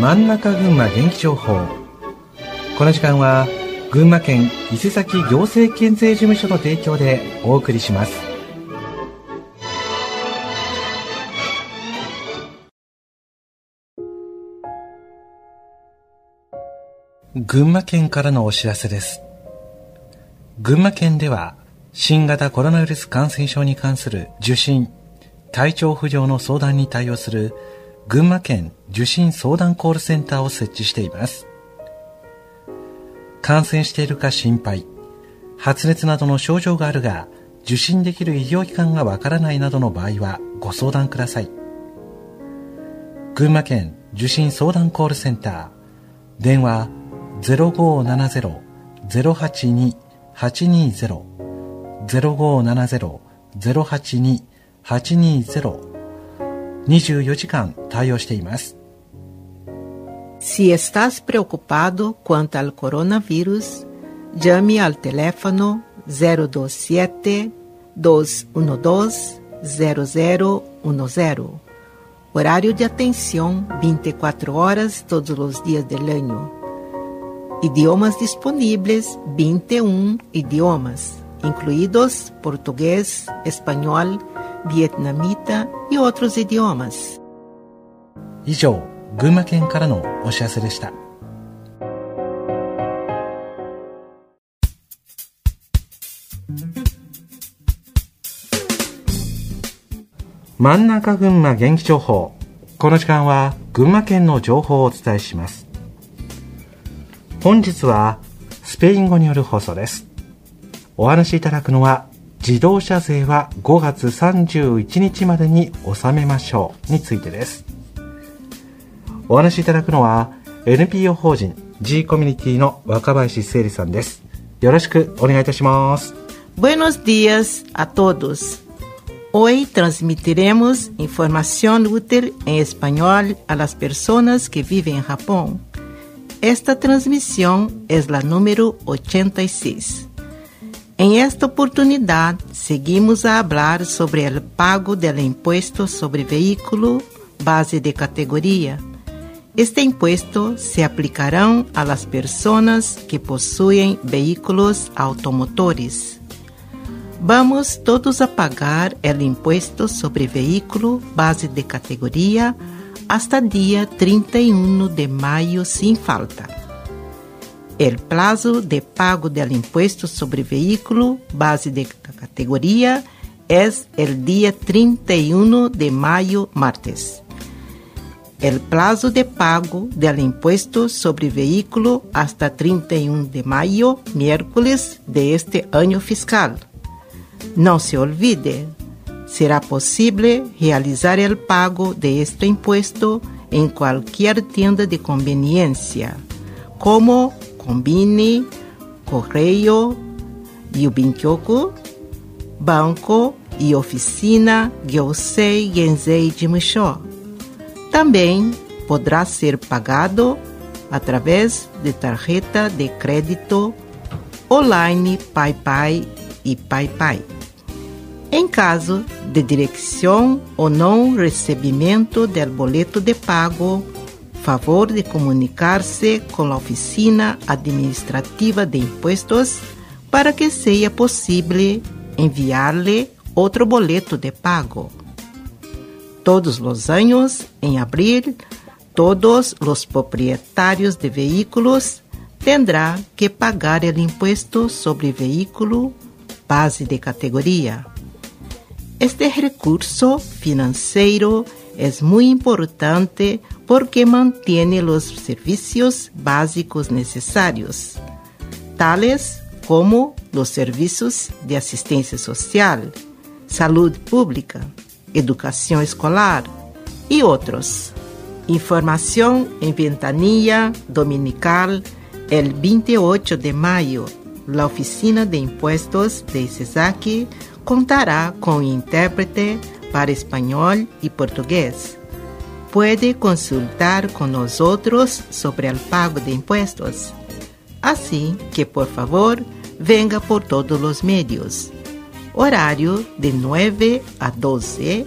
真ん中群馬元気情報。この時間は群馬県伊勢崎行政県税事務所の提供でお送りします。群馬県からのお知らせです。群馬県では新型コロナウイルス感染症に関する受診体調不良の相談に対応する群馬県受診相談コールセンターを設置しています。感染しているか心配発熱などの症状があるが受診できる医療機関がわからないなどの場合はご相談ください。群馬県受診相談コールセンター電話0570-082-820 0570-082-820 24時間対応しています。Se estás preocupado quanto ao coronavírus, llame ao teléfono 027 212 0010. Horário de atenção 24 horas todos os dias do ano. Idiomas disponíveis 21 idiomas, incluídos português, espanhol, vietnamita y otros idiomas. 以上、群馬県からのお知らせでした。真ん中群馬元気情報。この時間は群馬県の情報をお伝えします。本日はスペイン語による放送です。お話しいただくのは自動車税は5月31日までに納めましょうについてですお話しいただくのは NPO 法人 G コミュニティの若林誠理さんですよろしくお願いいたします Buenos días a todos Hoy transmitiremos información útil en español a las personas que viven en Japón. Esta transmisión es la número 86. Em esta oportunidade, seguimos a falar sobre o pago do imposto sobre veículo base de categoria. Este imposto se aplicará a las pessoas que possuem veículos automotores. Vamos todos a pagar o imposto sobre veículo base de categoria hasta dia 31 de maio sem falta. El plazo de pago del impuesto sobre vehículo base de categoría es el día 31 de mayo martes. El plazo de pago del impuesto sobre vehículo hasta 31 de mayo miércoles de este año fiscal. No se olvide, será posible realizar el pago de este impuesto en cualquier tienda de conveniencia, como Combine, Correio, Yubinkyoku, Banco e Oficina Gyosei Genzei de Musho. Também poderá ser pagado através de tarjeta de crédito online PayPay e PayPay. Em caso de direção ou não recebimento do boleto de pago favor de comunicar-se com a Oficina Administrativa de Impostos para que seja possível enviar-lhe outro boleto de pago. Todos os anos, em abril, todos os proprietários de veículos terão que pagar o imposto sobre veículo base de categoria. Este recurso financeiro é muito importante porque mantiene los servicios básicos necesarios, tales como los servicios de asistencia social, salud pública, educación escolar y otros. Información en ventanilla dominical el 28 de mayo. La Oficina de Impuestos de Isesaki contará con intérprete para español y portugués puede consultar con nosotros sobre el pago de impuestos. Así que, por favor, venga por todos los medios. Horario de 9 a 12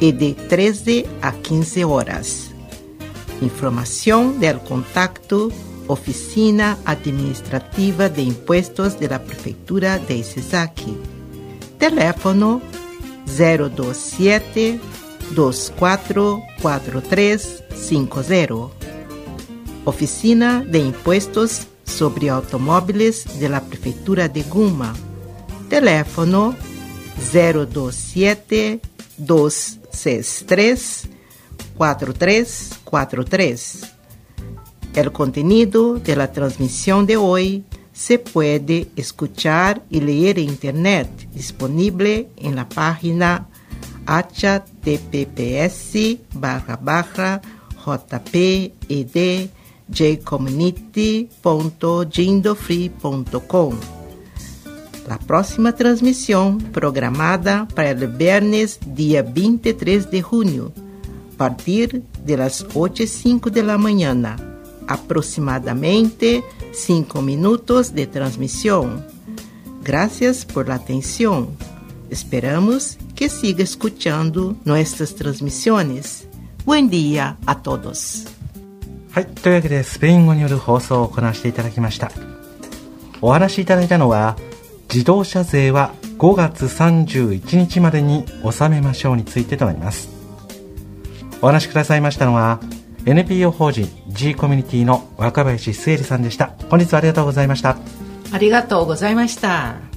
y de 13 a 15 horas. Información del contacto Oficina Administrativa de Impuestos de la Prefectura de Isizaki. Teléfono 027 244350. Oficina de Impuestos sobre Automóviles de la Prefeitura de Guma. Teléfono 027 263 4343. El contenido de la transmisión de hoy se puede escuchar y leer en Internet, disponible en la página https barra barra jped.jcommunity.jindofree.com. La próxima transmisión programada para el viernes día 23 de junio, a partir de las 8 y 5 de la mañana, aproximadamente 5 minutos de transmisión. Gracias por la. Esperamos que siga escuchando nuestras transmisiones. Buen día a todos. はい。というわけで、スペイン語による放送を行わせていただきました。お話しいただいたのは、自動車税は5月31日までに納めましょうについてとなります。お話しくださいましたのは、NPO 法人 G コミュニティの若林末里さんでした。本日はありがとうございました。ありがとうございました。